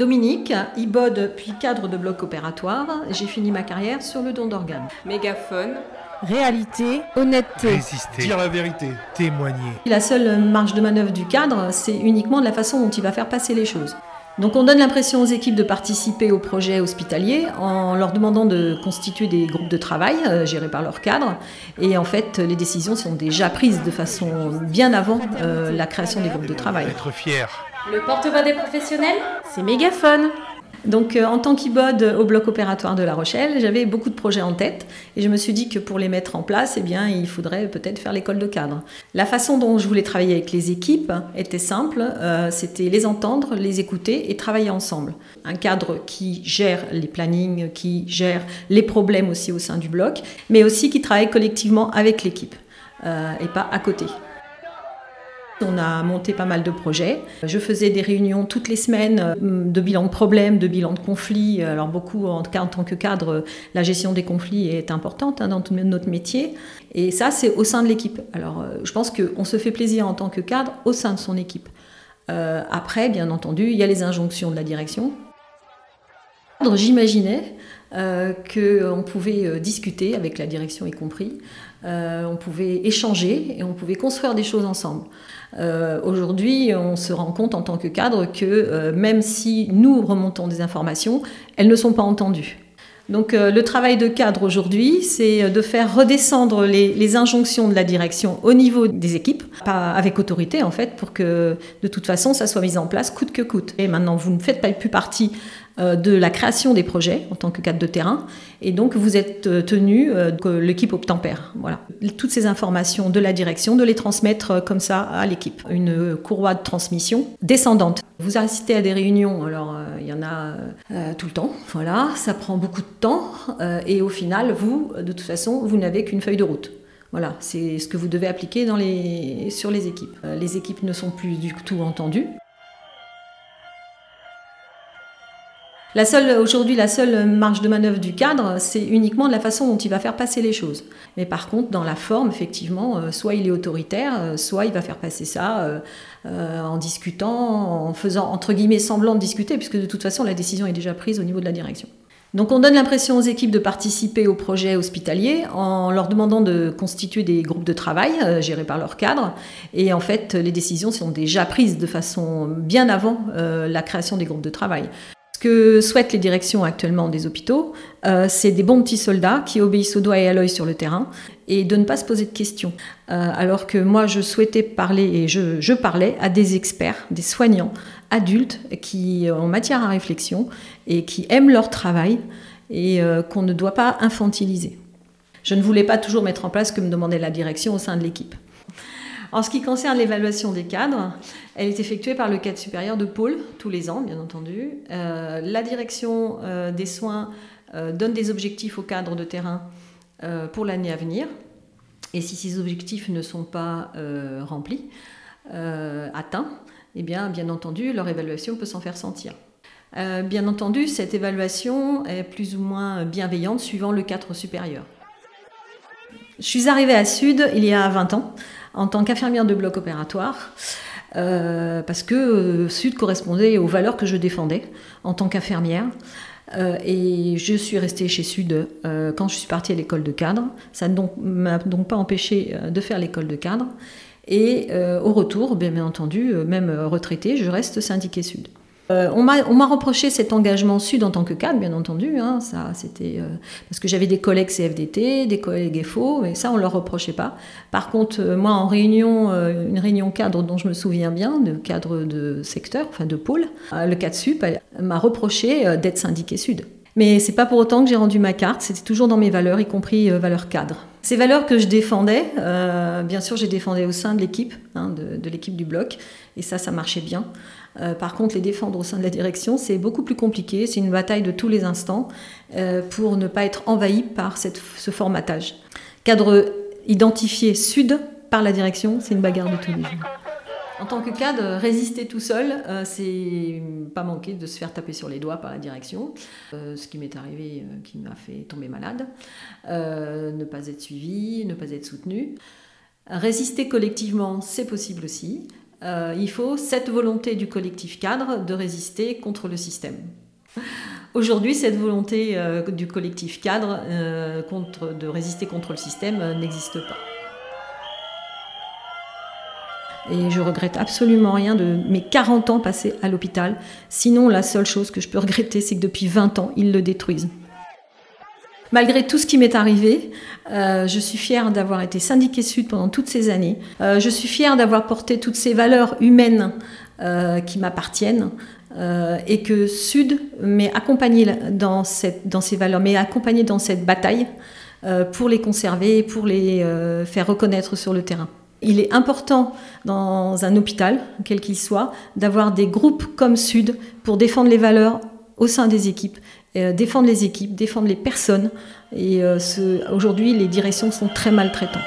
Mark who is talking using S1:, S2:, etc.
S1: Dominique, IBOD puis cadre de bloc opératoire. J'ai fini ma carrière sur le don d'organes.
S2: Mégaphone.
S3: Réalité, honnêteté.
S4: Résister. Dire la vérité. Témoigner.
S1: La seule marge de manœuvre du cadre, c'est uniquement de la façon dont il va faire passer les choses. Donc on donne l'impression aux équipes de participer au projet hospitalier en leur demandant de constituer des groupes de travail euh, gérés par leur cadre. Et en fait, les décisions sont déjà prises de façon bien avant euh, la création des groupes de travail.
S4: Être fier.
S2: Le porte-voix des professionnels
S3: C'est mégaphone.
S1: Donc euh, en tant qu'IBOD au bloc opératoire de La Rochelle, j'avais beaucoup de projets en tête et je me suis dit que pour les mettre en place, eh bien, il faudrait peut-être faire l'école de cadre. La façon dont je voulais travailler avec les équipes était simple, euh, c'était les entendre, les écouter et travailler ensemble. Un cadre qui gère les plannings, qui gère les problèmes aussi au sein du bloc, mais aussi qui travaille collectivement avec l'équipe euh, et pas à côté. On a monté pas mal de projets. Je faisais des réunions toutes les semaines euh, de bilan de problèmes, de bilan de conflits. Alors beaucoup, en, en tant que cadre, la gestion des conflits est importante hein, dans tout notre métier. Et ça, c'est au sein de l'équipe. Alors euh, je pense qu'on se fait plaisir en tant que cadre au sein de son équipe. Euh, après, bien entendu, il y a les injonctions de la direction. J'imaginais euh, qu'on pouvait euh, discuter, avec la direction y compris, euh, on pouvait échanger et on pouvait construire des choses ensemble. Euh, Aujourd'hui, on se rend compte en tant que cadre que euh, même si nous remontons des informations, elles ne sont pas entendues. Donc euh, le travail de cadre aujourd'hui, c'est de faire redescendre les, injonctions de la direction au niveau des équipes, avec autorité en fait, pour que de toute façon ça soit mis en place coûte que coûte. Et maintenant, vous ne faites pas plus partie euh, de la création des projets en tant que cadre de terrain. Et donc, vous êtes euh, tenu, euh, que l'équipe obtempère. Voilà. Toutes ces informations de la direction, de les transmettre comme ça à l'équipe. Une courroie de transmission descendante. Vous assistez à des réunions, alors il y en a euh, tout le temps, voilà, ça prend beaucoup de temps, euh, et au final, vous, de toute façon, vous n'avez qu'une feuille de route. Voilà, c'est ce que vous devez appliquer dans les, sur les équipes. Euh, les équipes ne sont plus du tout entendues. La seule, aujourd'hui, la seule marge de manœuvre du cadre, c'est uniquement de la façon dont il va faire passer les choses. Mais par contre, dans la forme, effectivement, euh, soit il est autoritaire, euh, soit il va faire passer ça euh, en discutant, en faisant, entre guillemets, semblant de discuter, puisque de toute façon, la décision est déjà prise au niveau de la direction. Donc on donne l'impression aux équipes de participer au projet hospitalier en leur demandant de constituer des groupes de travail gérés par leur cadre. Et en fait, les décisions sont déjà prises de façon bien avant la création des groupes de travail. Ce que souhaitent les directions actuellement des hôpitaux, euh, c'est des bons petits soldats qui obéissent au doigt et à l'œil sur le terrain et de ne pas se poser de questions. Euh, alors que moi, je souhaitais parler et je, parlais à des experts, des soignants, adultes qui ont matière à réflexion et qui aiment leur travail et euh, qu'on ne doit pas infantiliser. Je ne voulais pas toujours mettre en place ce que me demandait la direction au sein de l'équipe. En ce qui concerne l'évaluation des cadres, elle est effectuée par le cadre supérieur de pôle tous les ans, bien entendu. Euh, la direction euh, des soins euh, donne des objectifs aux cadres de terrain pour l'année à venir. Et si ces objectifs ne sont pas remplis, atteints, eh bien, bien entendu, leur évaluation peut s'en faire sentir. Bien entendu, cette évaluation est plus ou moins bienveillante suivant le cadre supérieur. Je suis arrivée à Sud il y a 20 ans en tant qu'infirmière de bloc opératoire. Euh, parce que euh, Sud correspondait aux valeurs que je défendais en tant qu'infirmière. Euh, et je suis restée chez Sud quand je suis partie à l'école de cadre. Ça ne m'a donc, pas empêché euh, de faire l'école de cadre. Et au retour, bien entendu, même retraitée, je reste syndiquée Sud. Euh, on m'a reproché cet engagement sud en tant que cadre, bien entendu. Hein, ça, c'était euh, parce que j'avais des collègues CFDT, des collègues FO, mais ça, on leur reprochait pas. Par contre, euh, moi, en réunion, euh, une réunion cadre dont je me souviens bien, de cadre de secteur, enfin de pôle, euh, le cadre sup m'a reproché d'être syndiqué sud. Mais c'est pas pour autant que j'ai rendu ma carte. C'était toujours dans mes valeurs, y compris euh, valeurs cadres. Ces valeurs que je défendais, euh, bien sûr, j'ai défendais au sein de l'équipe, hein, de, l'équipe du bloc, et ça, ça marchait bien. Euh, par contre, les défendre au sein de la direction, c'est beaucoup plus compliqué. C'est une bataille de tous les instants pour ne pas être envahi par ce formatage. Cadre identifié sud par la direction, c'est une bagarre de tous les jours. En tant que cadre, résister tout seul, euh, c'est pas manquer de se faire taper sur les doigts par la direction, euh, ce qui m'est arrivé, euh, qui m'a fait tomber malade, ne pas être suivi, ne pas être soutenu. Résister collectivement, c'est possible aussi. Il faut cette volonté du collectif cadre de résister contre le système. Aujourd'hui, cette volonté du collectif cadre de résister contre le système n'existe pas. Et je regrette absolument rien de mes 40 ans passés à l'hôpital. Sinon, la seule chose que je peux regretter, c'est que depuis 20 ans, ils le détruisent. Malgré tout ce qui m'est arrivé, euh, je suis fière d'avoir été syndiquée Sud pendant toutes ces années. Euh, je suis fière d'avoir porté toutes ces valeurs humaines euh, qui m'appartiennent et que Sud m'ait accompagnée dans, ces valeurs, m'ait accompagnée dans cette bataille pour les conserver, pour les faire reconnaître sur le terrain. Il est important dans un hôpital, quel qu'il soit, d'avoir des groupes comme Sud pour défendre les valeurs au sein des équipes, euh, défendre les équipes, défendre les personnes. Et euh, aujourd'hui, les directions sont très maltraitantes.